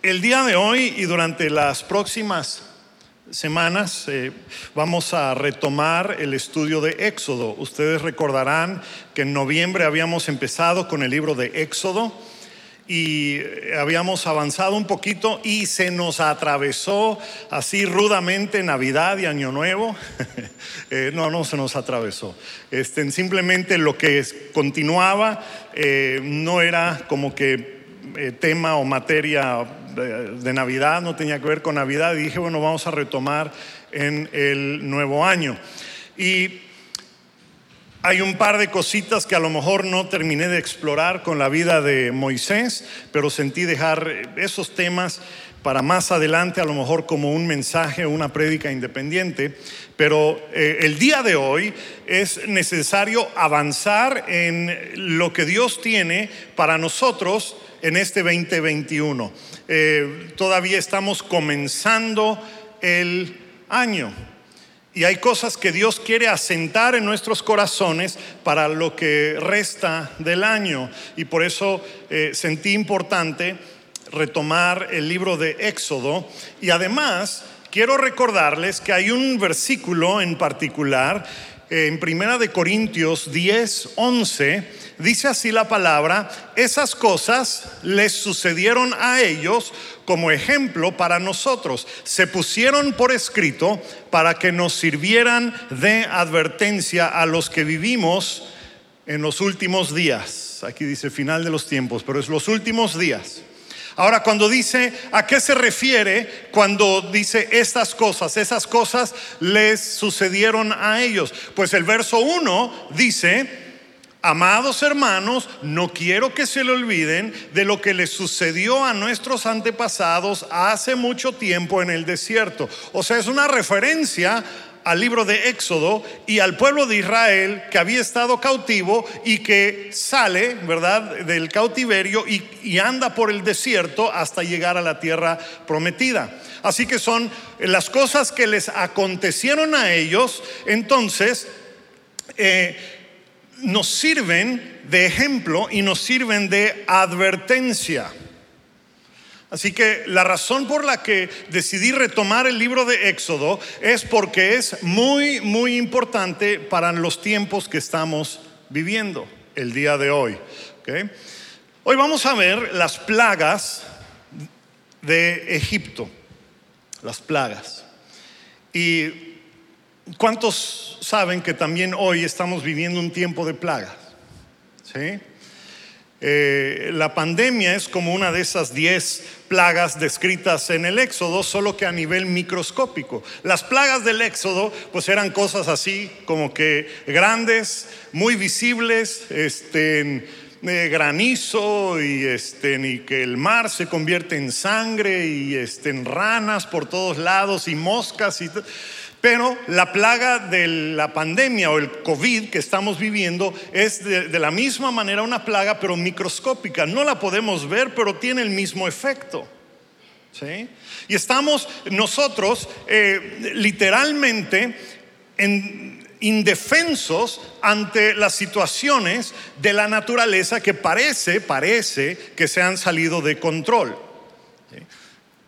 El día de hoy y durante las próximas semanas eh, vamos a retomar el estudio de Éxodo. Ustedes recordarán que en noviembre habíamos empezado con el libro de Éxodo y habíamos avanzado un poquito y se nos atravesó así rudamente Navidad y Año Nuevo. Eh, no, no se nos atravesó. Este, simplemente lo que continuaba eh, no era como que eh, tema o materia de, Navidad, no tenía que ver con Navidad y dije, bueno, vamos a retomar en el nuevo año. Y hay un par de cositas que a lo mejor no terminé de explorar con la vida de Moisés, pero sentí dejar esos temas para más adelante, a lo mejor como un mensaje o una prédica independiente. Pero eh, el día de hoy es necesario avanzar en lo que Dios tiene para nosotros en este 2021. Eh, todavía estamos comenzando el año. Y hay cosas que Dios quiere asentar en nuestros corazones para lo que resta del año. Y por eso eh, sentí importante retomar el libro de Éxodo. Y además quiero recordarles que hay un versículo en particular en Primera de Corintios 10, 11 dice así la palabra, esas cosas les sucedieron a ellos como ejemplo para nosotros. Se pusieron por escrito para que nos sirvieran de advertencia a los que vivimos en los últimos días. Aquí dice final de los tiempos, pero es los últimos días. Ahora, cuando dice, ¿a qué se refiere cuando dice estas cosas? Esas cosas les sucedieron a ellos. Pues el verso 1 dice, Amados hermanos, no quiero que se le olviden de lo que les sucedió a nuestros antepasados hace mucho tiempo en el desierto. O sea, es una referencia al libro de Éxodo y al pueblo de Israel que había estado cautivo y que sale, ¿verdad?, del cautiverio y, anda por el desierto hasta llegar a la tierra prometida. Así que son las cosas que les acontecieron a ellos, entonces, eh, nos sirven de ejemplo y nos sirven de advertencia. Así que la razón por la que decidí retomar el libro de Éxodo es porque es muy, muy importante para los tiempos que estamos viviendo el día de hoy. Hoy vamos a ver las plagas de Egipto, las plagas. Y ¿Cuántos saben que también hoy estamos viviendo un tiempo de plagas? ¿Sí? Eh, la pandemia es como una de esas diez plagas descritas en el Éxodo, solo que a nivel microscópico. Las plagas del Éxodo, pues eran cosas así, como que grandes, muy visibles, este, eh, granizo y, este, y que el mar se convierte en sangre y este, en ranas por todos lados y moscas y pero la plaga de la pandemia o el COVID que estamos viviendo es de, la misma manera una plaga, pero microscópica. No la podemos ver, pero tiene el mismo efecto. Y estamos nosotros eh, literalmente indefensos ante las situaciones de la naturaleza que parece, parece que se han salido de control.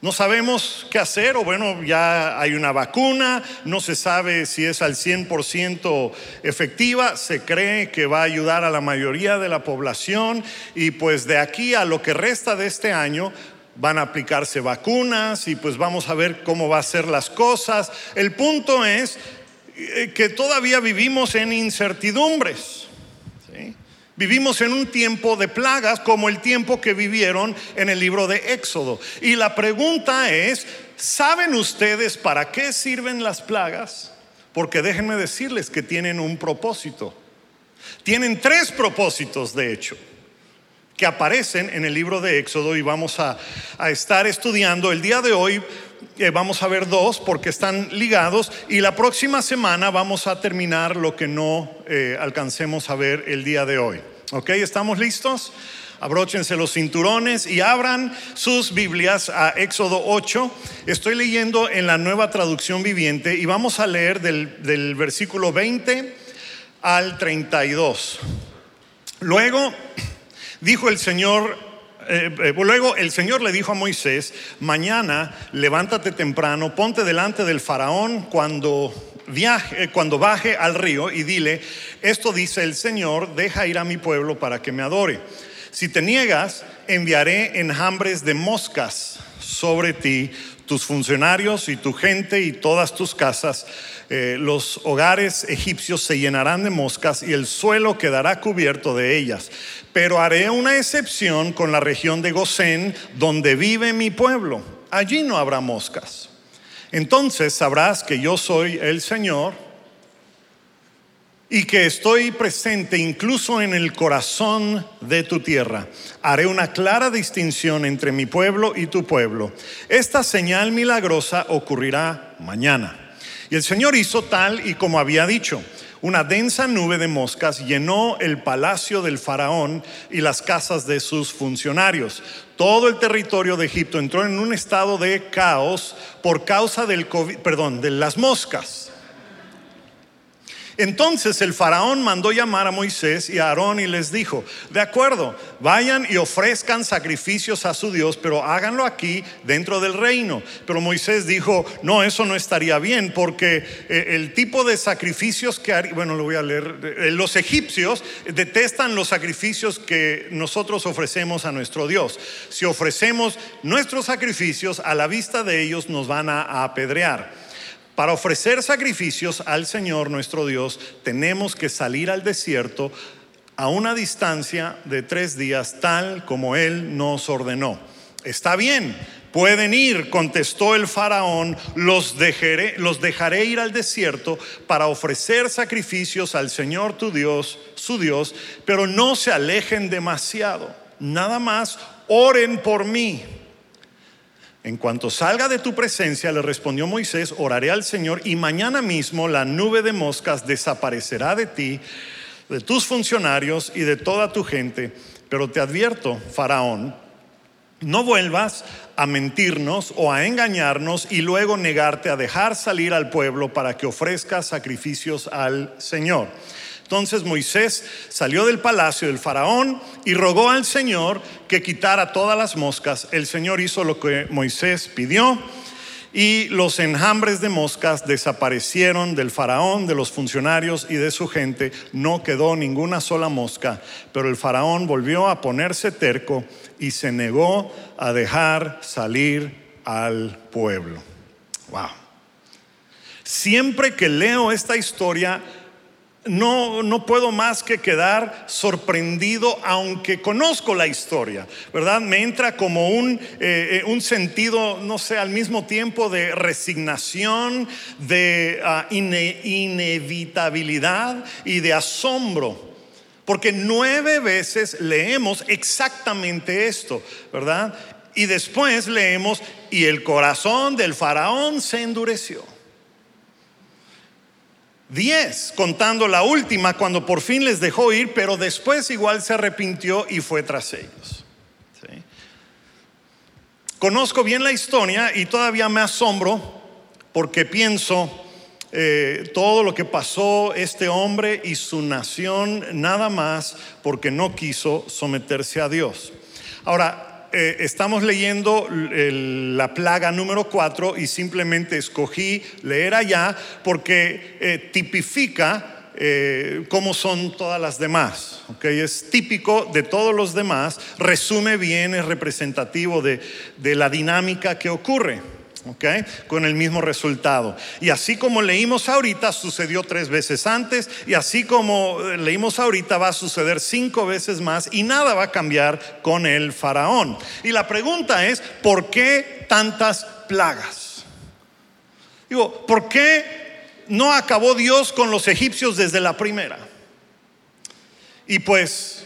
No sabemos qué hacer, o bueno, ya hay una vacuna, no se sabe si es al 100% efectiva, se cree que va a ayudar a la mayoría de la población y pues de aquí a lo que resta de este año van a aplicarse vacunas y pues vamos a ver cómo va a ser las cosas. El punto es eh, que todavía vivimos en incertidumbres. Vivimos en un tiempo de plagas como el tiempo que vivieron en el libro de Éxodo. Y la pregunta es, ¿saben ustedes para qué sirven las plagas? Porque déjenme decirles que tienen un propósito. Tienen tres propósitos, de hecho, que aparecen en el libro de Éxodo y vamos a, estar estudiando el día de hoy. Eh, vamos a ver dos porque están ligados y la próxima semana vamos a terminar lo que no eh, alcancemos a ver el día de hoy. ¿Ok? ¿Estamos listos? Abróchense los cinturones y abran sus Biblias a Éxodo 8. Estoy leyendo en la nueva traducción viviente y vamos a leer del, del versículo 20 al 32. Luego dijo el Señor eh, eh, luego el Señor le dijo a Moisés, mañana levántate temprano, ponte delante del faraón cuando viaje, eh, cuando baje al río y dile, esto dice el Señor, deja ir a mi pueblo para que me adore. Si te niegas, enviaré enjambres de moscas sobre ti, tus funcionarios y tu gente y todas tus casas. Eh, los hogares egipcios se llenarán de moscas y el suelo quedará cubierto de ellas. Pero haré una excepción con la región de Gosén, donde vive mi pueblo. Allí no habrá moscas. Entonces sabrás que yo soy el Señor y que estoy presente incluso en el corazón de tu tierra. Haré una clara distinción entre mi pueblo y tu pueblo. Esta señal milagrosa ocurrirá mañana. Y el Señor hizo tal y como había dicho. Una densa nube de moscas llenó el palacio del faraón y las casas de sus funcionarios. Todo el territorio de Egipto entró en un estado de caos por causa del COVID, perdón, de las moscas. Entonces el faraón mandó llamar a Moisés y a Aarón y les dijo, de acuerdo, vayan y ofrezcan sacrificios a su Dios, pero háganlo aquí dentro del reino. Pero Moisés dijo, no, eso no estaría bien porque eh, el tipo de sacrificios que, bueno, lo voy a leer, eh, los egipcios detestan los sacrificios que nosotros ofrecemos a nuestro Dios. Si ofrecemos nuestros sacrificios, a la vista de ellos nos van a apedrear. Para ofrecer sacrificios al Señor nuestro Dios, tenemos que salir al desierto a una distancia de tres días, tal como Él nos ordenó. Está bien, pueden ir, contestó el faraón, los dejaré, los dejaré ir al desierto para ofrecer sacrificios al Señor tu Dios, su Dios, pero no se alejen demasiado. Nada más oren por mí en cuanto salga de tu presencia, le respondió Moisés, oraré al Señor y mañana mismo la nube de moscas desaparecerá de ti, de tus funcionarios y de toda tu gente. Pero te advierto, Faraón, no vuelvas a mentirnos o a engañarnos y luego negarte a dejar salir al pueblo para que ofrezca sacrificios al Señor. Entonces Moisés salió del palacio del faraón y rogó al Señor que quitara todas las moscas. El Señor hizo lo que Moisés pidió y los enjambres de moscas desaparecieron del faraón, de los funcionarios y de su gente. No quedó ninguna sola mosca, pero el faraón volvió a ponerse terco y se negó a dejar salir al pueblo. Wow. Siempre que leo esta historia, no, no puedo más que quedar sorprendido, aunque conozco la historia, ¿verdad? Me entra como un, eh, eh, un sentido, no sé, al mismo tiempo de resignación, de ah, inevitabilidad y de asombro. Porque nueve veces leemos exactamente esto, ¿verdad? Y después leemos, y el corazón del faraón se endureció. Diez, contando la última cuando por fin les dejó ir, pero después igual se arrepintió y fue tras ellos. Conozco bien la historia y todavía me asombro porque pienso eh, todo lo que pasó este hombre y su nación nada más porque no quiso someterse a Dios. Ahora, eh, estamos leyendo la plaga número 4 y simplemente escogí leer allá porque eh, tipifica eh, cómo son todas las demás. ¿okay? Es típico de todos los demás, resume bien, es representativo de la dinámica que ocurre. Okay, con el mismo resultado. Y así como leímos ahorita, sucedió tres veces antes, y así como eh, leímos ahorita, va a suceder cinco veces más, y nada va a cambiar con el faraón. Y la pregunta es, ¿por qué tantas plagas? Digo, ¿por qué no acabó Dios con los egipcios desde la primera? Y pues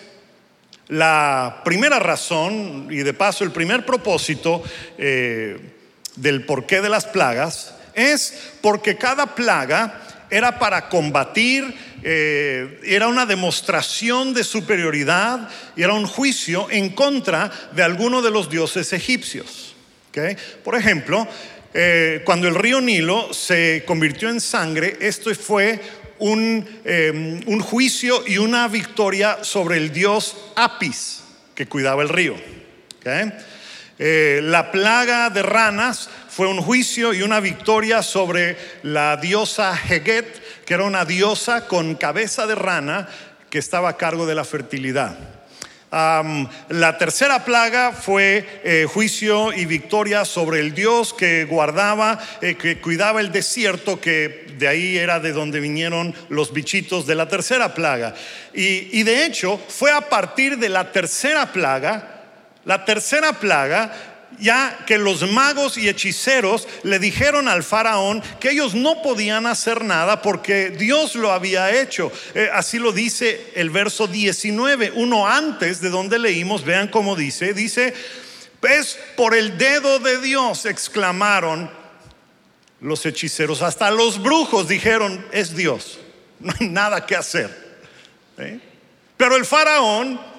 la primera razón, y de paso el primer propósito, eh, del porqué de las plagas es porque cada plaga era para combatir, eh, era una demostración de superioridad y era un juicio en contra de alguno de los dioses egipcios. Por ejemplo, eh, cuando el río Nilo se convirtió en sangre, esto fue un, eh, un juicio y una victoria sobre el dios Apis que cuidaba el río. Eh, la plaga de ranas fue un juicio y una victoria sobre la diosa Heget, que era una diosa con cabeza de rana que estaba a cargo de la fertilidad. la tercera plaga fue eh, juicio y victoria sobre el Dios que guardaba, eh, que cuidaba el desierto, que de ahí era de donde vinieron los bichitos de la tercera plaga. y de hecho fue a partir de la tercera plaga la tercera plaga, ya que los magos y hechiceros le dijeron al faraón que ellos no podían hacer nada porque Dios lo había hecho. Eh, así lo dice el verso 19, uno antes de donde leímos, vean cómo dice, dice, pues por el dedo de Dios exclamaron los hechiceros, hasta los brujos dijeron, es Dios, no hay nada que hacer. ¿eh? Pero el faraón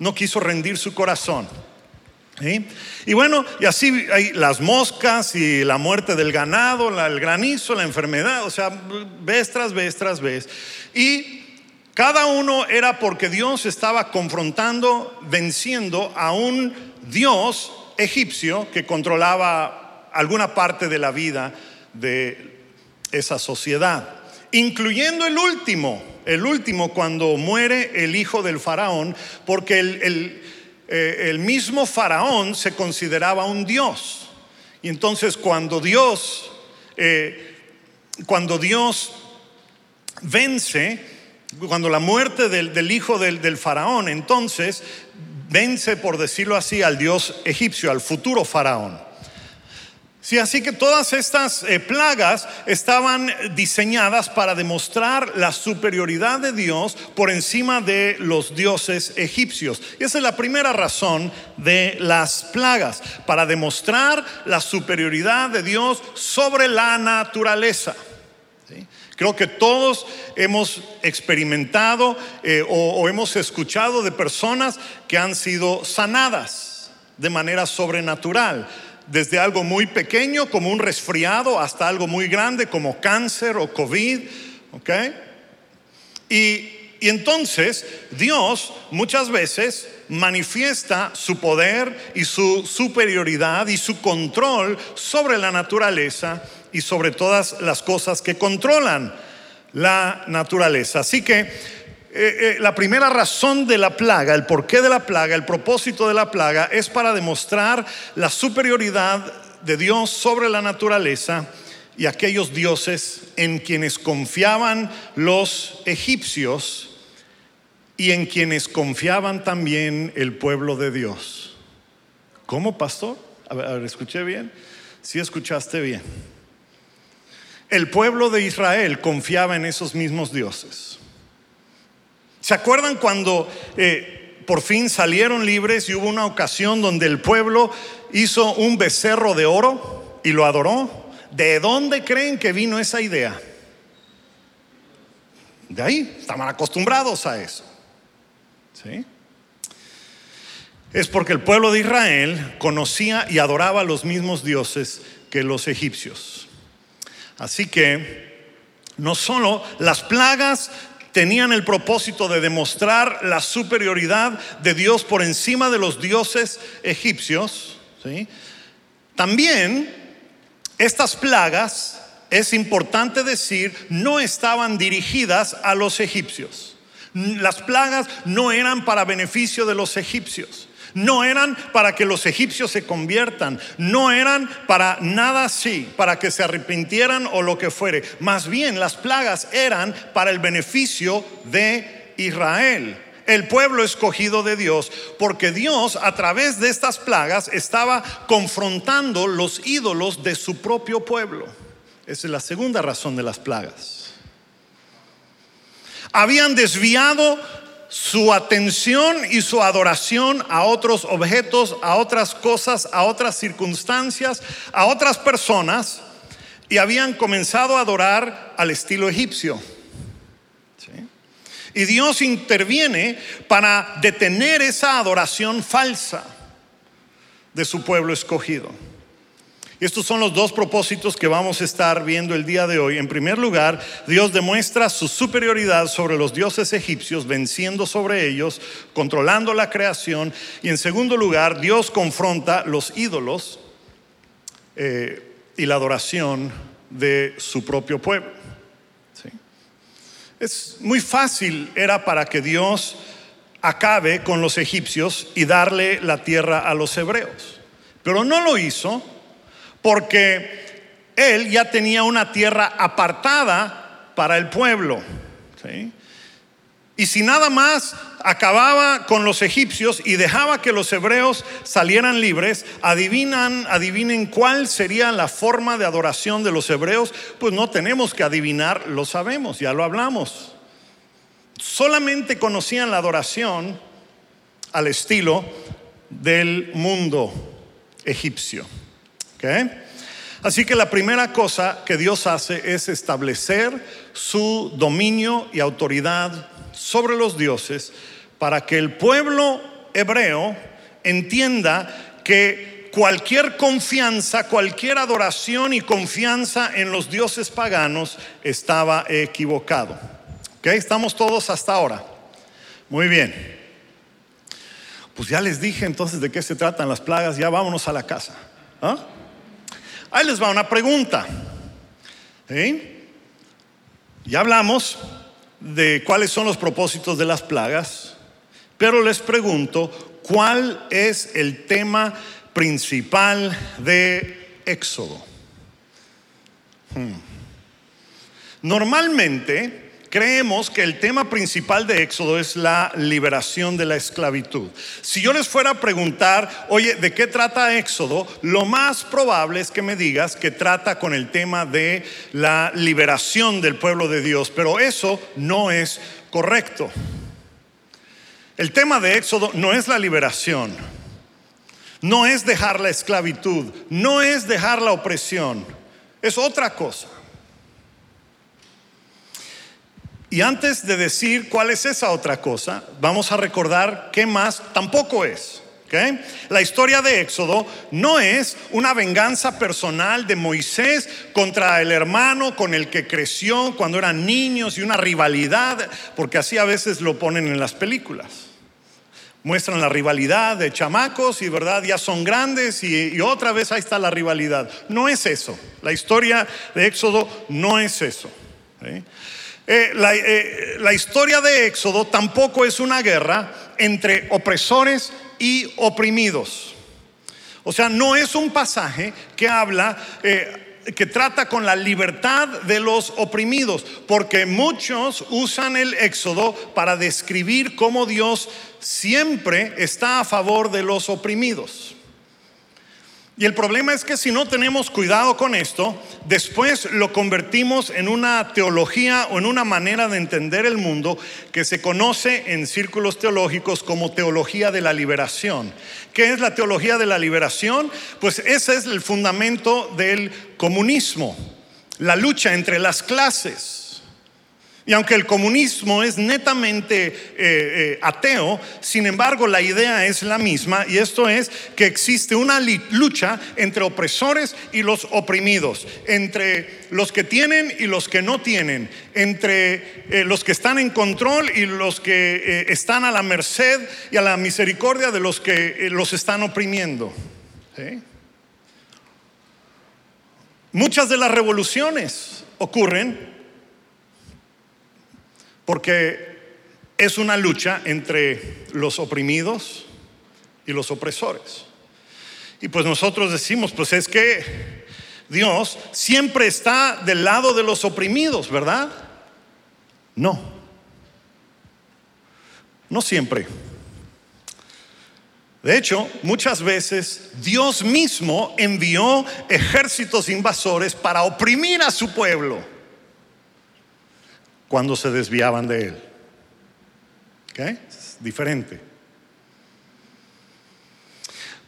no quiso rendir su corazón. Y bueno, y así hay las moscas y la muerte del ganado, el granizo, la enfermedad, o sea, vez tras vez tras vez. Y cada uno era porque Dios estaba confrontando, venciendo a un Dios egipcio que controlaba alguna parte de la vida de esa sociedad, incluyendo el último, el último cuando muere el hijo del faraón, porque el, eh, mismo faraón se consideraba un dios. Y entonces cuando Dios, eh, cuando Dios vence, cuando la muerte del, hijo del, del faraón, entonces vence, por decirlo así, al dios egipcio, al futuro faraón. Sí, así que todas estas eh, plagas estaban diseñadas para demostrar la superioridad de Dios por encima de los dioses egipcios. Y esa es la primera razón de las plagas, para demostrar la superioridad de Dios sobre la naturaleza. Creo que todos hemos experimentado eh, o hemos escuchado de personas que han sido sanadas de manera sobrenatural desde algo muy pequeño como un resfriado hasta algo muy grande como cáncer o COVID. ¿ok? Y, y entonces Dios muchas veces manifiesta su poder y su superioridad y su control sobre la naturaleza y sobre todas las cosas que controlan la naturaleza. Así que eh, eh, la primera razón de la plaga, el porqué de la plaga, el propósito de la plaga es para demostrar la superioridad de Dios sobre la naturaleza y aquellos dioses en quienes confiaban los egipcios y en quienes confiaban también el pueblo de Dios. ¿Cómo, pastor? A ver, escuché bien. Sí, escuchaste bien. El pueblo de Israel confiaba en esos mismos dioses. ¿Se acuerdan cuando eh, por fin salieron libres y hubo una ocasión donde el pueblo hizo un becerro de oro y lo adoró? ¿De dónde creen que vino esa idea? De ahí, estaban acostumbrados a eso. ¿Sí? Es porque el pueblo de Israel conocía y adoraba a los mismos dioses que los egipcios. Así que no solo las plagas tenían el propósito de demostrar la superioridad de Dios por encima de los dioses egipcios. También estas plagas, es importante decir, no estaban dirigidas a los egipcios. Las plagas no eran para beneficio de los egipcios. No eran para que los egipcios se conviertan, no eran para nada así, para que se arrepintieran o lo que fuere. Más bien las plagas eran para el beneficio de Israel, el pueblo escogido de Dios, porque Dios a través de estas plagas estaba confrontando los ídolos de su propio pueblo. Esa es la segunda razón de las plagas. Habían desviado su atención y su adoración a otros objetos, a otras cosas, a otras circunstancias, a otras personas, y habían comenzado a adorar al estilo egipcio. Y Dios interviene para detener esa adoración falsa de su pueblo escogido. Estos son los dos propósitos que vamos a estar viendo el día de hoy. En primer lugar, Dios demuestra su superioridad sobre los dioses egipcios, venciendo sobre ellos, controlando la creación. Y en segundo lugar, Dios confronta los ídolos eh, y la adoración de su propio pueblo. Es muy fácil, era para que Dios acabe con los egipcios y darle la tierra a los hebreos. Pero no lo hizo porque él ya tenía una tierra apartada para el pueblo. Y si nada más acababa con los egipcios y dejaba que los hebreos salieran libres, adivinan, adivinen cuál sería la forma de adoración de los hebreos, pues no tenemos que adivinar, lo sabemos, ya lo hablamos. Solamente conocían la adoración al estilo del mundo egipcio. Así que la primera cosa que Dios hace es establecer su dominio y autoridad sobre los dioses para que el pueblo hebreo entienda que cualquier confianza, cualquier adoración y confianza en los dioses paganos estaba equivocado. ¿Ok? Estamos todos hasta ahora. Muy bien. Pues ya les dije entonces de qué se tratan las plagas, ya vámonos a la casa. ¿Ah? Ahí les va una pregunta. Ya hablamos de cuáles son los propósitos de las plagas, pero les pregunto, ¿cuál es el tema principal de Éxodo? Hmm. Normalmente, creemos que el tema principal de Éxodo es la liberación de la esclavitud. Si yo les fuera a preguntar, oye, ¿de qué trata Éxodo? Lo más probable es que me digas que trata con el tema de la liberación del pueblo de Dios, pero eso no es correcto. El tema de Éxodo no es la liberación, no es dejar la esclavitud, no es dejar la opresión, es otra cosa. Y antes de decir cuál es esa otra cosa, vamos a recordar qué más tampoco es. La historia de Éxodo no es una venganza personal de Moisés contra el hermano con el que creció cuando eran niños y una rivalidad, porque así a veces lo ponen en las películas. Muestran la rivalidad de chamacos y verdad ya son grandes y, otra vez ahí está la rivalidad. No es eso. La historia de Éxodo no es eso. Eh, eh, la, historia de Éxodo tampoco es una guerra entre opresores y oprimidos. O sea, no es un pasaje que habla, eh, que trata con la libertad de los oprimidos, porque muchos usan el Éxodo para describir cómo Dios siempre está a favor de los oprimidos. Y el problema es que si no tenemos cuidado con esto, después lo convertimos en una teología o en una manera de entender el mundo que se conoce en círculos teológicos como teología de la liberación. ¿Qué es la teología de la liberación? Pues ese es el fundamento del comunismo, la lucha entre las clases. Y aunque el comunismo es netamente eh, eh, ateo, sin embargo la idea es la misma y esto es que existe una lucha entre opresores y los oprimidos, entre los que tienen y los que no tienen, entre eh, los que están en control y los que están a la merced y a la misericordia de los que los están oprimiendo. Muchas de las revoluciones ocurren porque es una lucha entre los oprimidos y los opresores. Y pues nosotros decimos, pues es que Dios siempre está del lado de los oprimidos, ¿verdad? No. No siempre. De hecho, muchas veces Dios mismo envió ejércitos invasores para oprimir a su pueblo cuando se desviaban de él. ¿Ok? Es diferente.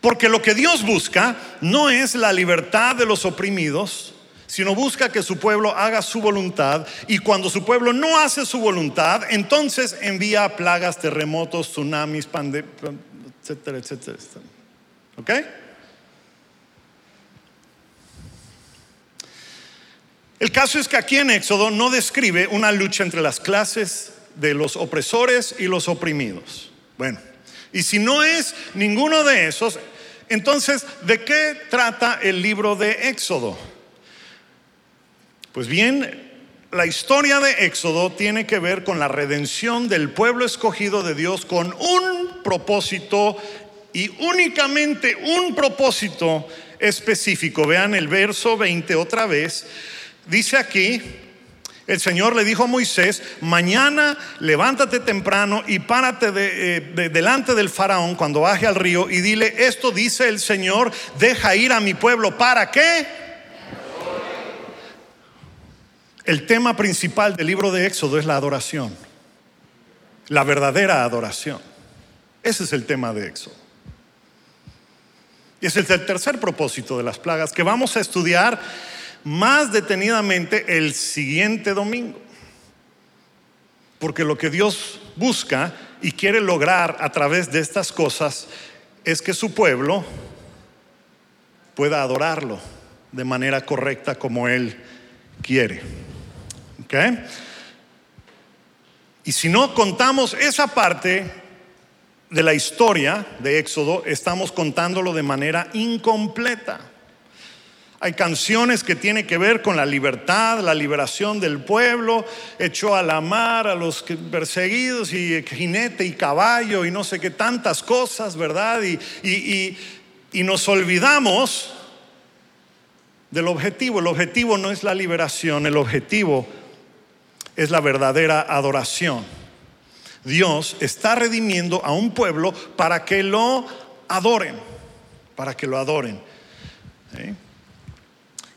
Porque lo que Dios busca no es la libertad de los oprimidos, sino busca que su pueblo haga su voluntad y cuando su pueblo no hace su voluntad, entonces envía plagas, terremotos, tsunamis, pandemias, etcétera, etcétera. ¿Ok? El caso es que aquí en Éxodo no describe una lucha entre las clases de los opresores y los oprimidos. Bueno, y si no es ninguno de esos, entonces, ¿de qué trata el libro de Éxodo? Pues bien, la historia de Éxodo tiene que ver con la redención del pueblo escogido de Dios con un propósito y únicamente un propósito específico. Vean el verso 20 otra vez. Dice aquí, el Señor le dijo a Moisés, mañana levántate temprano y párate eh, delante del faraón cuando baje al río y dile, esto dice el Señor, deja ir a mi pueblo. ¿Para qué? El tema principal del libro de Éxodo es la adoración, la verdadera adoración. Ese es el tema de Éxodo. Y es el tercer propósito de las plagas que vamos a estudiar más detenidamente el siguiente domingo. Porque lo que Dios busca y quiere lograr a través de estas cosas es que su pueblo pueda adorarlo de manera correcta como Él quiere. Y si no contamos esa parte de la historia de Éxodo, estamos contándolo de manera incompleta. Hay canciones que tienen que ver con la libertad, la liberación del pueblo, echó a la mar a los perseguidos y jinete y caballo y no sé qué tantas cosas, ¿verdad? Y, nos olvidamos del objetivo. El objetivo no es la liberación, el objetivo es la verdadera adoración. Dios está redimiendo a un pueblo para que lo adoren, para que lo adoren.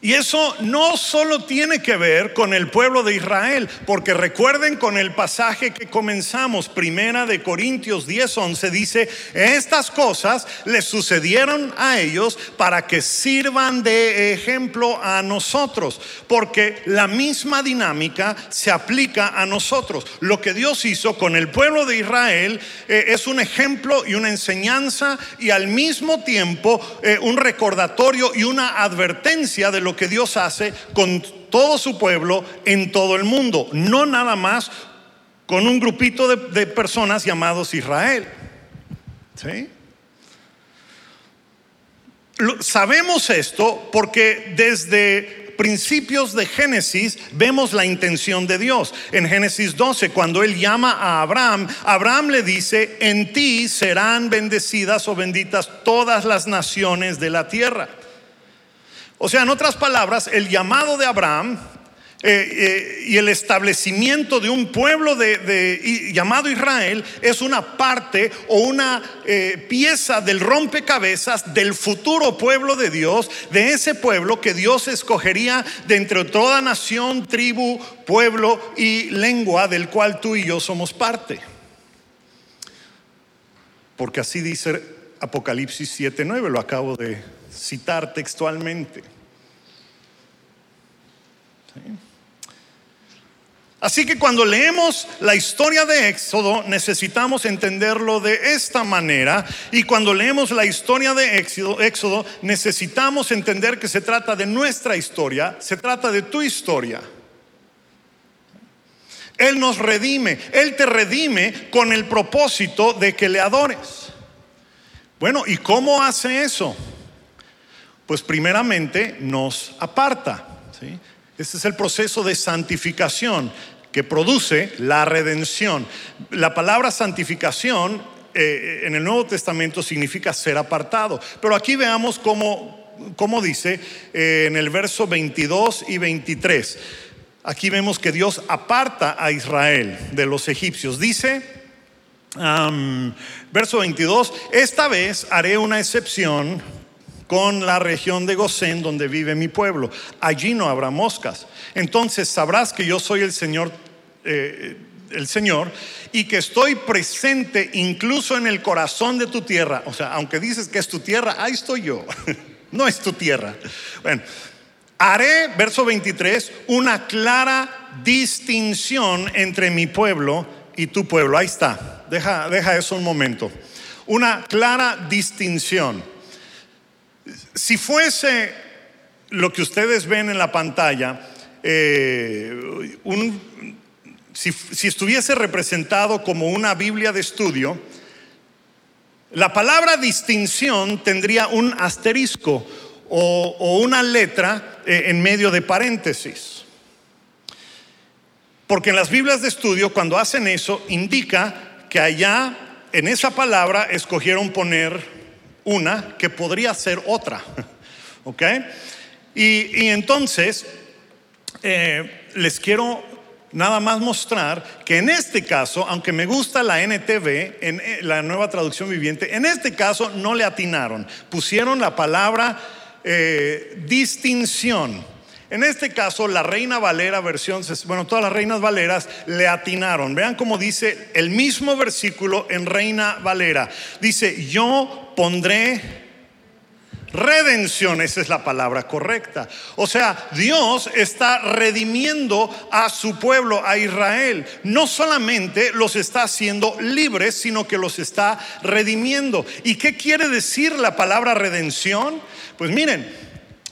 Y eso no solo tiene que ver con el pueblo de Israel, porque recuerden con el pasaje que comenzamos, primera de Corintios 10, 11, dice, estas cosas les sucedieron a ellos para que sirvan de ejemplo a nosotros, porque la misma dinámica se aplica a nosotros. Lo que Dios hizo con el pueblo de Israel eh, es un ejemplo y una enseñanza y al mismo tiempo eh, un recordatorio y una advertencia de lo que Dios hace con todo su pueblo en todo el mundo, no nada más con un grupito de, personas llamados Israel. ¿Sí? Sabemos esto porque desde principios de Génesis vemos la intención de Dios. En Génesis 12, cuando Él llama a Abraham, Abraham le dice, en ti serán bendecidas o benditas todas las naciones de la tierra. O sea, en otras palabras, el llamado de Abraham eh, eh, y el establecimiento de un pueblo llamado Israel es una parte o una eh, pieza del rompecabezas del futuro pueblo de Dios, de ese pueblo que Dios escogería de entre toda nación, tribu, pueblo y lengua del cual tú y yo somos parte. Porque así dice Apocalipsis 7:9, lo acabo de citar textualmente. Así que cuando leemos la historia de Éxodo necesitamos entenderlo de esta manera y cuando leemos la historia de Éxodo, Éxodo necesitamos entender que se trata de nuestra historia, se trata de tu historia. Él nos redime, Él te redime con el propósito de que le adores. Bueno, ¿y cómo hace eso? Pues primeramente nos aparta. ¿sí? Este es el proceso de santificación que produce la redención. La palabra santificación eh, en el Nuevo Testamento significa ser apartado. Pero aquí veamos cómo, dice eh, en el verso 22 y 23. Aquí vemos que Dios aparta a Israel de los egipcios. Dice, verso 22, esta vez haré una excepción con la región de Gosén donde vive mi pueblo. Allí no habrá moscas. Entonces sabrás que yo soy el Señor, eh, el Señor, y que estoy presente incluso en el corazón de tu tierra. O sea, aunque dices que es tu tierra, ahí estoy yo. no es tu tierra. Bueno, haré, verso 23, una clara distinción entre mi pueblo y tu pueblo. Ahí está. Deja, deja eso un momento. Una clara distinción. Si fuese lo que ustedes ven en la pantalla, eh, si, si estuviese representado como una Biblia de estudio, la palabra distinción tendría un asterisco o, o una letra eh, en medio de paréntesis. Porque en las Biblias de estudio, cuando hacen eso, indica que allá en esa palabra escogieron poner una que podría ser otra. ¿Ok? Y, y entonces, eh, les quiero nada más mostrar que en este caso, aunque me gusta la NTV, en eh, la nueva traducción viviente, en este caso no le atinaron. Pusieron la palabra eh, distinción. En este caso, la Reina Valera versión, bueno, todas las Reinas Valeras le atinaron. Vean cómo dice el mismo versículo en Reina Valera. Dice, yo pondré redención, esa es la palabra correcta. O sea, Dios está redimiendo a su pueblo, a Israel. No solamente los está haciendo libres, sino que los está redimiendo. ¿Y qué quiere decir la palabra redención? Pues miren,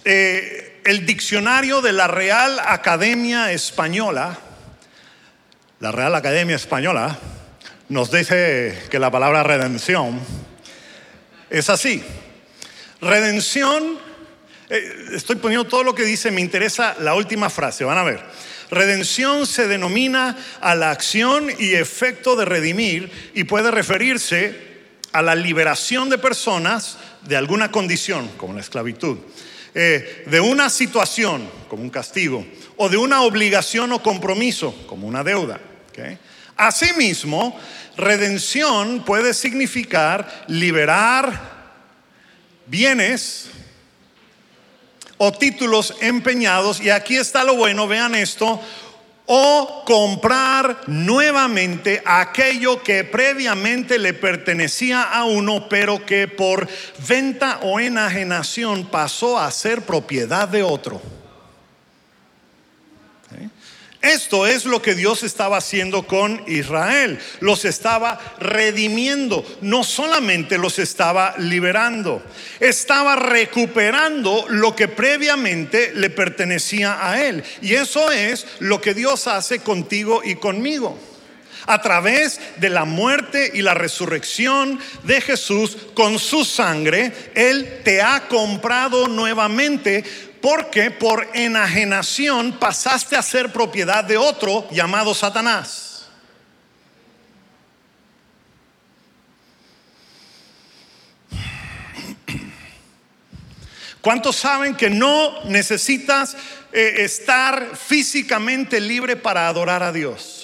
eh, el diccionario de la Real Academia Española, la Real Academia Española, nos dice que la palabra redención es así. Redención, eh, estoy poniendo todo lo que dice, me interesa la última frase, van a ver. Redención se denomina a la acción y efecto de redimir y puede referirse a la liberación de personas de alguna condición, como la esclavitud eh, de una situación, como un castigo, o de una obligación o compromiso, como una deuda. Asimismo, redención puede significar liberar bienes o títulos empeñados, y aquí está lo bueno, vean esto, o comprar nuevamente aquello que previamente le pertenecía a uno, pero que por venta o enajenación pasó a ser propiedad de otro. Esto es lo que Dios estaba haciendo con Israel. Los estaba redimiendo. No solamente los estaba liberando, estaba recuperando lo que previamente le pertenecía a Él. Y eso es lo que Dios hace contigo y conmigo. A través de la muerte y la resurrección de Jesús, con su sangre, Él te ha comprado nuevamente porque por enajenación pasaste a ser propiedad de otro llamado Satanás. ¿Cuántos saben que no necesitas eh, estar físicamente libre para adorar a Dios?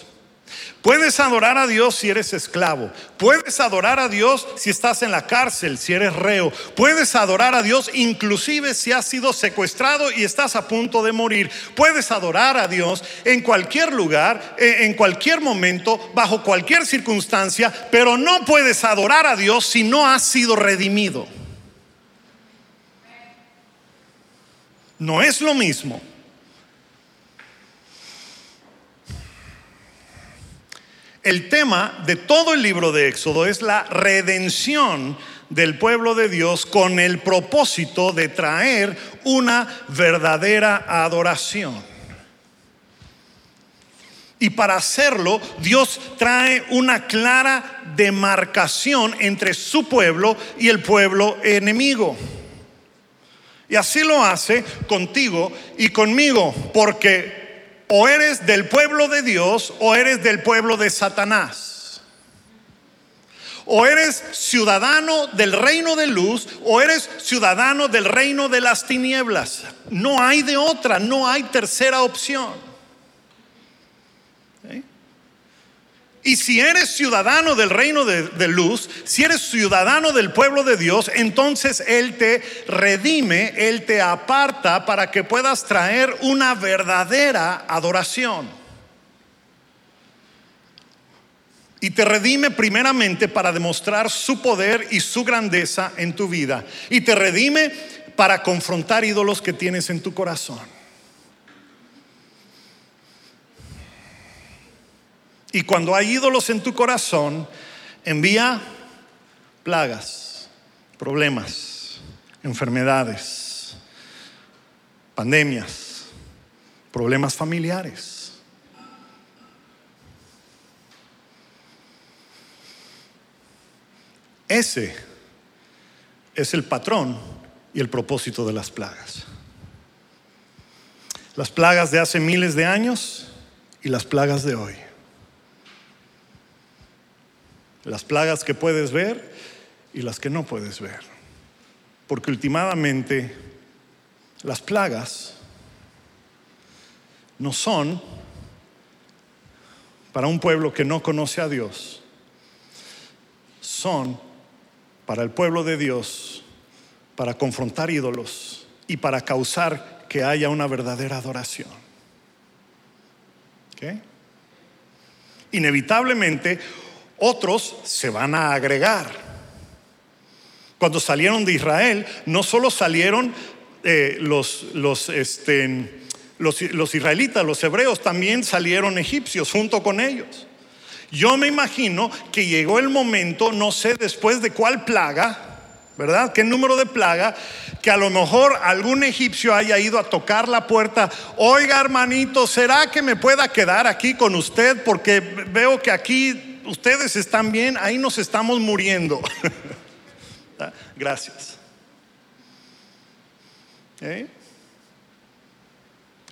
Puedes adorar a Dios si eres esclavo. Puedes adorar a Dios si estás en la cárcel, si eres reo. Puedes adorar a Dios inclusive si has sido secuestrado y estás a punto de morir. Puedes adorar a Dios en cualquier lugar, e, en cualquier momento, bajo cualquier circunstancia, pero no puedes adorar a Dios si no has sido redimido. No es lo mismo. El tema de todo el libro de Éxodo es la redención del pueblo de Dios con el propósito de traer una verdadera adoración. Y para hacerlo, Dios trae una clara demarcación entre su pueblo y el pueblo enemigo. Y así lo hace contigo y conmigo, porque o eres del pueblo de Dios o eres del pueblo de Satanás. O eres ciudadano del reino de luz o eres ciudadano del reino de las tinieblas. No hay de otra, no hay tercera opción. Y si eres ciudadano del reino de, luz, si eres ciudadano del pueblo de Dios, entonces Él te redime, Él te aparta para que puedas traer una verdadera adoración. Y te redime primeramente para demostrar su poder y su grandeza en tu vida. Y te redime para confrontar ídolos que tienes en tu corazón. Y cuando hay ídolos en tu corazón, envía plagas, problemas, enfermedades, pandemias, problemas familiares. Ese es el patrón y el propósito de las plagas. Las plagas de hace miles de años y las plagas de hoy. Las plagas que puedes ver y las que no puedes ver. Porque últimamente las plagas no son para un pueblo que no conoce a Dios, son para el pueblo de Dios, para confrontar ídolos y para causar que haya una verdadera adoración. Inevitablemente, otros se van a agregar. Cuando salieron de Israel, no solo salieron eh, los, los, este, los, los israelitas, los hebreos, también salieron egipcios junto con ellos. Yo me imagino que llegó el momento, no sé después de cuál plaga, ¿verdad? ¿Qué número de plaga? Que a lo mejor algún egipcio haya ido a tocar la puerta. Oiga, hermanito, ¿será que me pueda quedar aquí con usted? Porque veo que aquí ustedes están bien, ahí nos estamos muriendo. Ah, gracias. ¿Eh?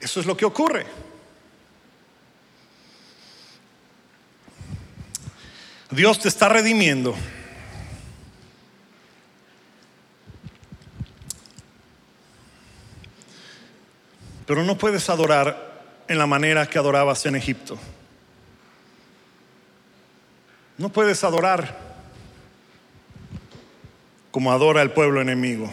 Eso es lo que ocurre. Dios te está redimiendo. Pero no puedes adorar en la manera que adorabas en Egipto. No puedes adorar como adora el pueblo enemigo.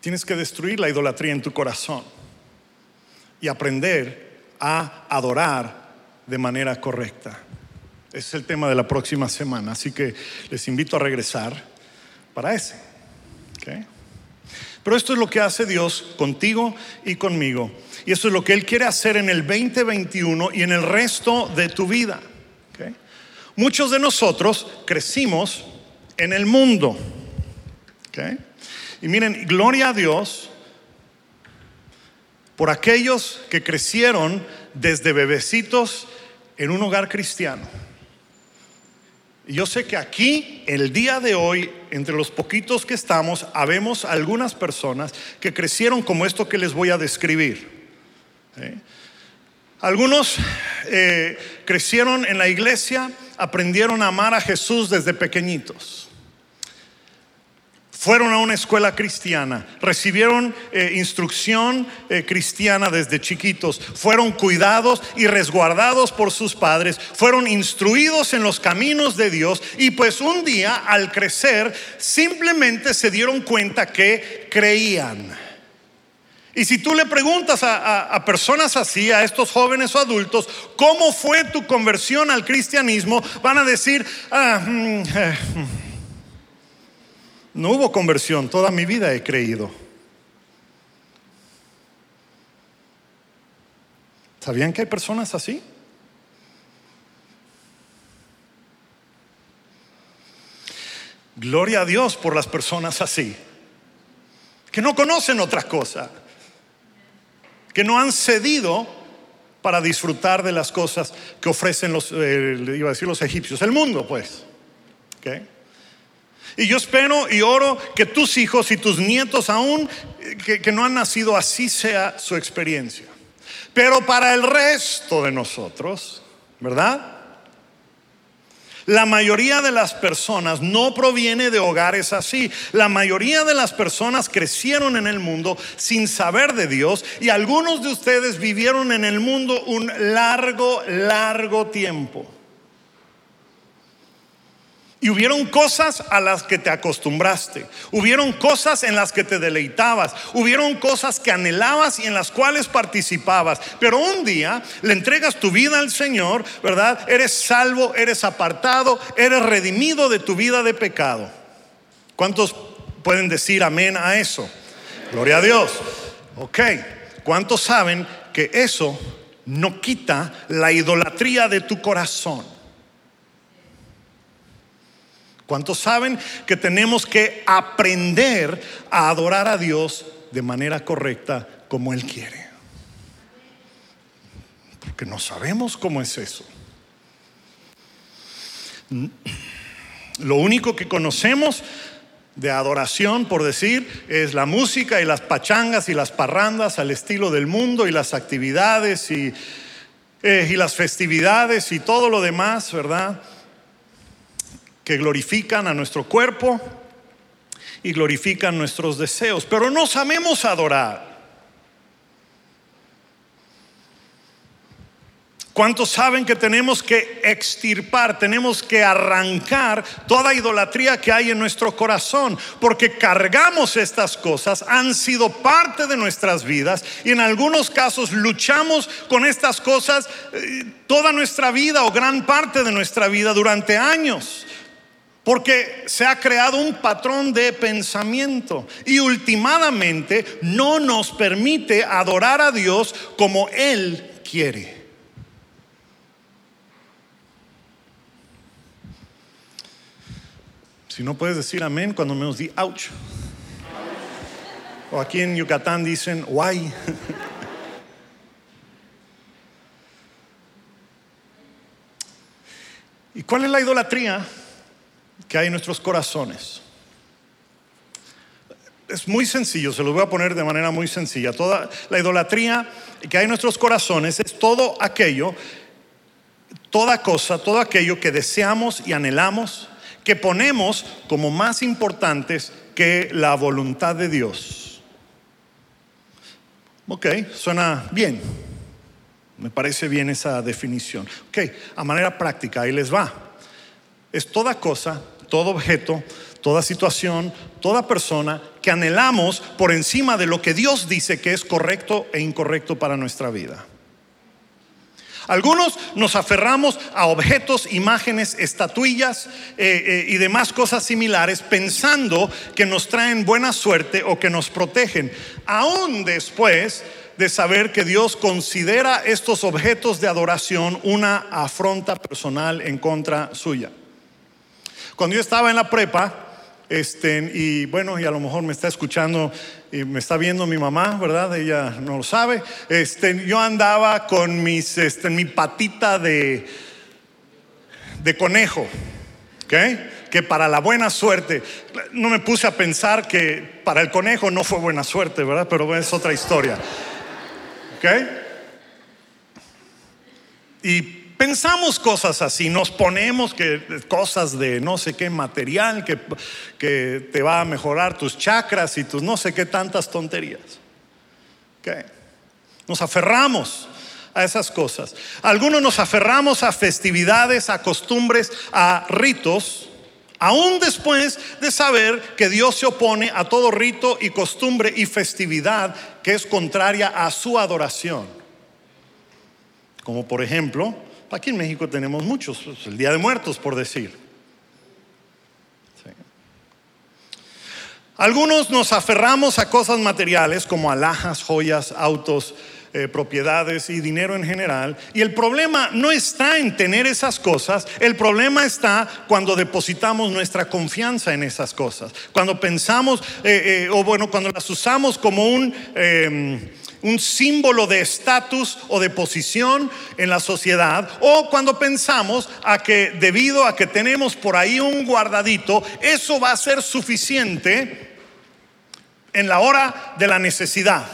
Tienes que destruir la idolatría en tu corazón y aprender a adorar de manera correcta. Ese es el tema de la próxima semana, así que les invito a regresar para ese. Pero esto es lo que hace Dios contigo y conmigo. Y esto es lo que Él quiere hacer en el 2021 y en el resto de tu vida. Muchos de nosotros crecimos en el mundo. Y miren, gloria a Dios por aquellos que crecieron desde bebecitos en un hogar cristiano. Yo sé que aquí, el día de hoy, entre los poquitos que estamos, habemos algunas personas que crecieron como esto que les voy a describir. Algunos eh, crecieron en la iglesia, aprendieron a amar a Jesús desde pequeñitos fueron a una escuela cristiana, recibieron eh, instrucción eh, cristiana desde chiquitos, fueron cuidados y resguardados por sus padres, fueron instruidos en los caminos de Dios y pues un día al crecer simplemente se dieron cuenta que creían. Y si tú le preguntas a, personas así, a estos jóvenes o adultos, ¿cómo fue tu conversión al cristianismo? Van a decir, ah, mm, eh, mm". No hubo conversión, toda mi vida he creído. ¿Sabían que hay personas así? Gloria a Dios por las personas así, que no conocen otra cosa, que no han cedido para disfrutar de las cosas que ofrecen los, eh, iba a decir los egipcios, el mundo, pues. ¿Okay? Y yo espero y oro que tus hijos y tus nietos aún que, que, no han nacido así sea su experiencia. Pero para el resto de nosotros, ¿verdad? La mayoría de las personas no proviene de hogares así. La mayoría de las personas crecieron en el mundo sin saber de Dios y algunos de ustedes vivieron en el mundo un largo, largo tiempo. Y hubieron cosas a las que te acostumbraste. Hubieron cosas en las que te deleitabas. Hubieron cosas que anhelabas y en las cuales participabas. Pero un día le entregas tu vida al Señor, ¿verdad? Eres salvo, eres apartado, eres redimido de tu vida de pecado. ¿Cuántos pueden decir amén a eso? Gloria a Dios. Ok. ¿Cuántos saben que eso no quita la idolatría de tu corazón? ¿Cuántos saben que tenemos que aprender a adorar a Dios de manera correcta como Él quiere. Porque no sabemos cómo es eso. Lo único que conocemos de adoración, por decir, es la música y las pachangas y las parrandas al estilo del mundo y las actividades y, eh, las festividades y todo lo demás, ¿verdad? Que glorifican a nuestro cuerpo y glorifican nuestros deseos, pero no sabemos adorar. ¿Cuántos saben que tenemos que extirpar, tenemos que arrancar toda idolatría que hay en nuestro corazón? Porque cargamos estas cosas, han sido parte de nuestras vidas y en algunos casos luchamos con estas cosas eh, toda nuestra vida o gran parte de nuestra vida durante años. Porque se ha creado un patrón de pensamiento y últimamente no nos permite adorar a Dios como Él quiere. Si no puedes decir amén cuando menos di ouch. O aquí en Yucatán dicen why. ¿Y cuál es la idolatría que hay en nuestros corazones? Es muy sencillo, se lo voy a poner de manera muy sencilla. Toda la idolatría que hay en nuestros corazones es todo aquello, toda cosa, todo aquello que deseamos y anhelamos que ponemos como más importantes que la voluntad de Dios. Ok, suena bien. Me parece bien esa definición. Ok, a manera práctica, ahí les va. Es toda cosa, todo objeto, toda situación, toda persona que anhelamos por encima de lo que Dios dice que es correcto e incorrecto para nuestra vida. Algunos nos aferramos a objetos, imágenes, estatuillas eh, eh, y demás cosas similares pensando que nos traen buena suerte o que nos protegen, aún después de saber que Dios considera estos objetos de adoración una afronta personal en contra suya. Cuando yo estaba en la prepa, este, y bueno, y a lo mejor me está escuchando y me está viendo mi mamá, ¿verdad? Ella no lo sabe. Este, yo andaba con mis, este, mi patita de, de conejo, ¿ok? Que para la buena suerte, no me puse a pensar que para el conejo no fue buena suerte, ¿verdad? Pero es otra historia, ¿ok? Y Pensamos cosas así, nos ponemos que cosas de no sé qué material que, que te va a mejorar tus chakras y tus no sé qué tantas tonterías. Nos aferramos a esas cosas. Algunos nos aferramos a festividades, a costumbres, a ritos, aún después de saber que Dios se opone a todo rito y costumbre y festividad que es contraria a su adoración. Como por ejemplo, Aquí en México tenemos muchos, pues, el Día de Muertos, por decir. Algunos nos aferramos a cosas materiales como alhajas, joyas, autos, eh, propiedades y dinero en general. Y el problema no está en tener esas cosas, el problema está cuando depositamos nuestra confianza en esas cosas. Cuando pensamos, eh, eh, o bueno, cuando las usamos como un em, un símbolo de estatus o de posición en la sociedad, o cuando pensamos a que debido a que tenemos por ahí un guardadito, eso va a ser suficiente en la hora de la necesidad.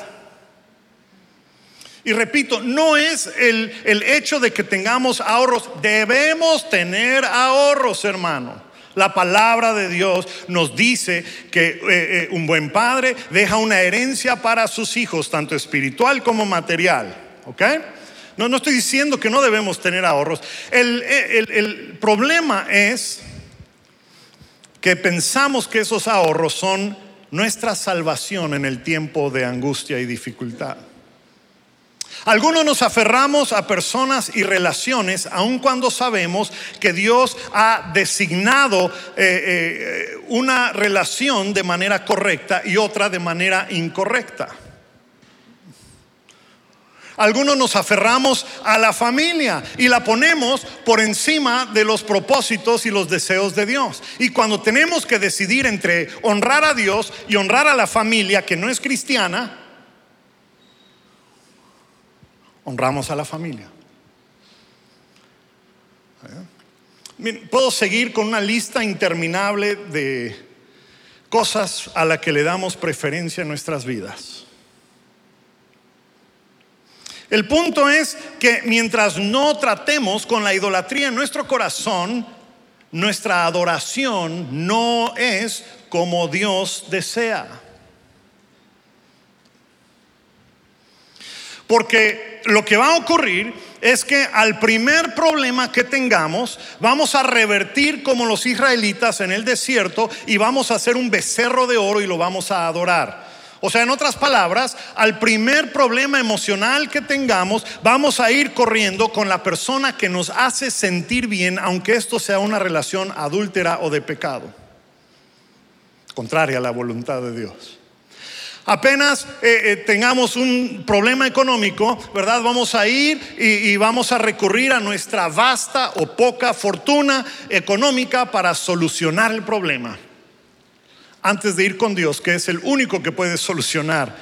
Y repito, no es el, el hecho de que tengamos ahorros, debemos tener ahorros, hermano. La palabra de Dios nos dice que eh, eh, un buen padre deja una herencia para sus hijos, tanto espiritual como material. ¿Ok? No, no estoy diciendo que no debemos tener ahorros. el, el problema es que pensamos que esos ahorros son nuestra salvación en el tiempo de angustia y dificultad. Algunos nos aferramos a personas y relaciones aun cuando sabemos que Dios ha designado eh, eh, una relación de manera correcta y otra de manera incorrecta. Algunos nos aferramos a la familia y la ponemos por encima de los propósitos y los deseos de Dios. Y cuando tenemos que decidir entre honrar a Dios y honrar a la familia que no es cristiana, honramos a la familia. Puedo seguir con una lista interminable de cosas a las que le damos preferencia en nuestras vidas. El punto es que mientras no tratemos con la idolatría en nuestro corazón, nuestra adoración no es como Dios desea. Porque lo que va a ocurrir es que al primer problema que tengamos, vamos a revertir como los israelitas en el desierto y vamos a hacer un becerro de oro y lo vamos a adorar. O sea, en otras palabras, al primer problema emocional que tengamos, vamos a ir corriendo con la persona que nos hace sentir bien, aunque esto sea una relación adúltera o de pecado, contraria a la voluntad de Dios. Apenas eh, eh, tengamos un problema económico, ¿verdad? Vamos a ir y, y vamos a recurrir a nuestra vasta o poca fortuna económica para solucionar el problema antes de ir con Dios, que es el único que puede solucionar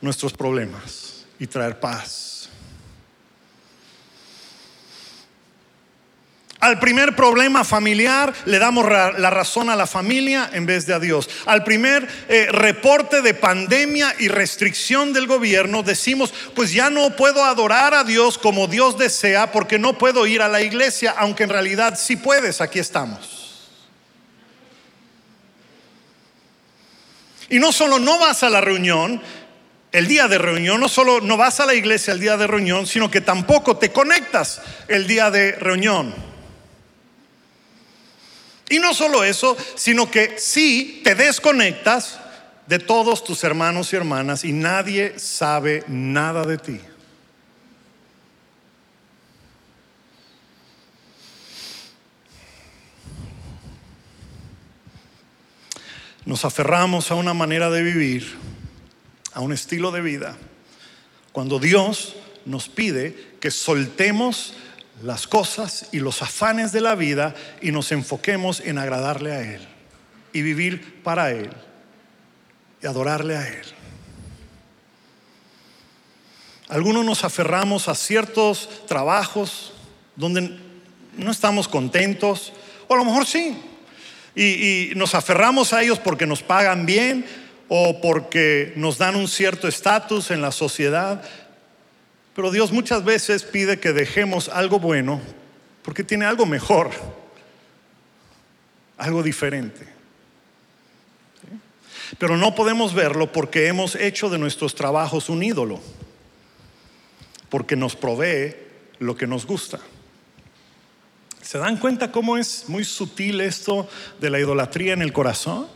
nuestros problemas y traer paz. Al primer problema familiar le damos la razón a la familia en vez de a Dios. Al primer eh, reporte de pandemia y restricción del gobierno decimos, pues ya no puedo adorar a Dios como Dios desea porque no puedo ir a la iglesia, aunque en realidad sí puedes, aquí estamos. Y no solo no vas a la reunión, el día de reunión, no solo no vas a la iglesia el día de reunión, sino que tampoco te conectas el día de reunión. Y no solo eso, sino que sí te desconectas de todos tus hermanos y hermanas y nadie sabe nada de ti. nos aferramos a una manera de vivir, a un estilo de vida, cuando Dios nos pide que soltemos las cosas y los afanes de la vida y nos enfoquemos en agradarle a Él y vivir para Él y adorarle a Él. Algunos nos aferramos a ciertos trabajos donde no estamos contentos, o a lo mejor sí, y, nos aferramos a ellos porque nos pagan bien o porque nos dan un cierto estatus en la sociedad. Pero Dios muchas veces pide que dejemos algo bueno porque tiene algo mejor, algo diferente. Pero no podemos verlo porque hemos hecho de nuestros trabajos un ídolo, porque nos provee lo que nos gusta. ¿Se dan cuenta cómo es muy sutil esto de la idolatría en el corazón?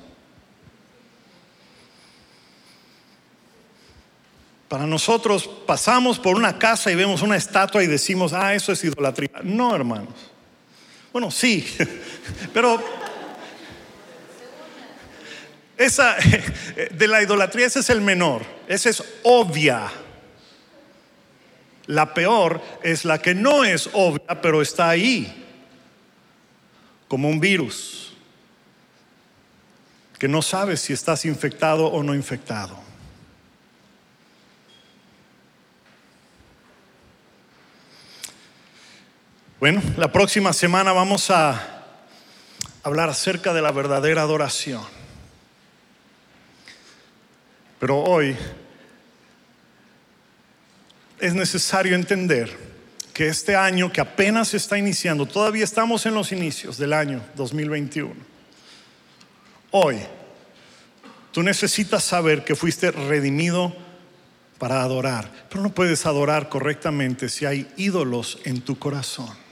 Para nosotros pasamos por una casa y vemos una estatua y decimos, ah, eso es idolatría. No, hermanos. Bueno, sí, pero esa de la idolatría ese es el menor, esa es obvia. La peor es la que no es obvia, pero está ahí como un virus, que no sabes si estás infectado o no infectado. Bueno, la próxima semana vamos a hablar acerca de la verdadera adoración. Pero hoy es necesario entender que este año que apenas está iniciando, todavía estamos en los inicios del año 2021, hoy tú necesitas saber que fuiste redimido para adorar, pero no puedes adorar correctamente si hay ídolos en tu corazón.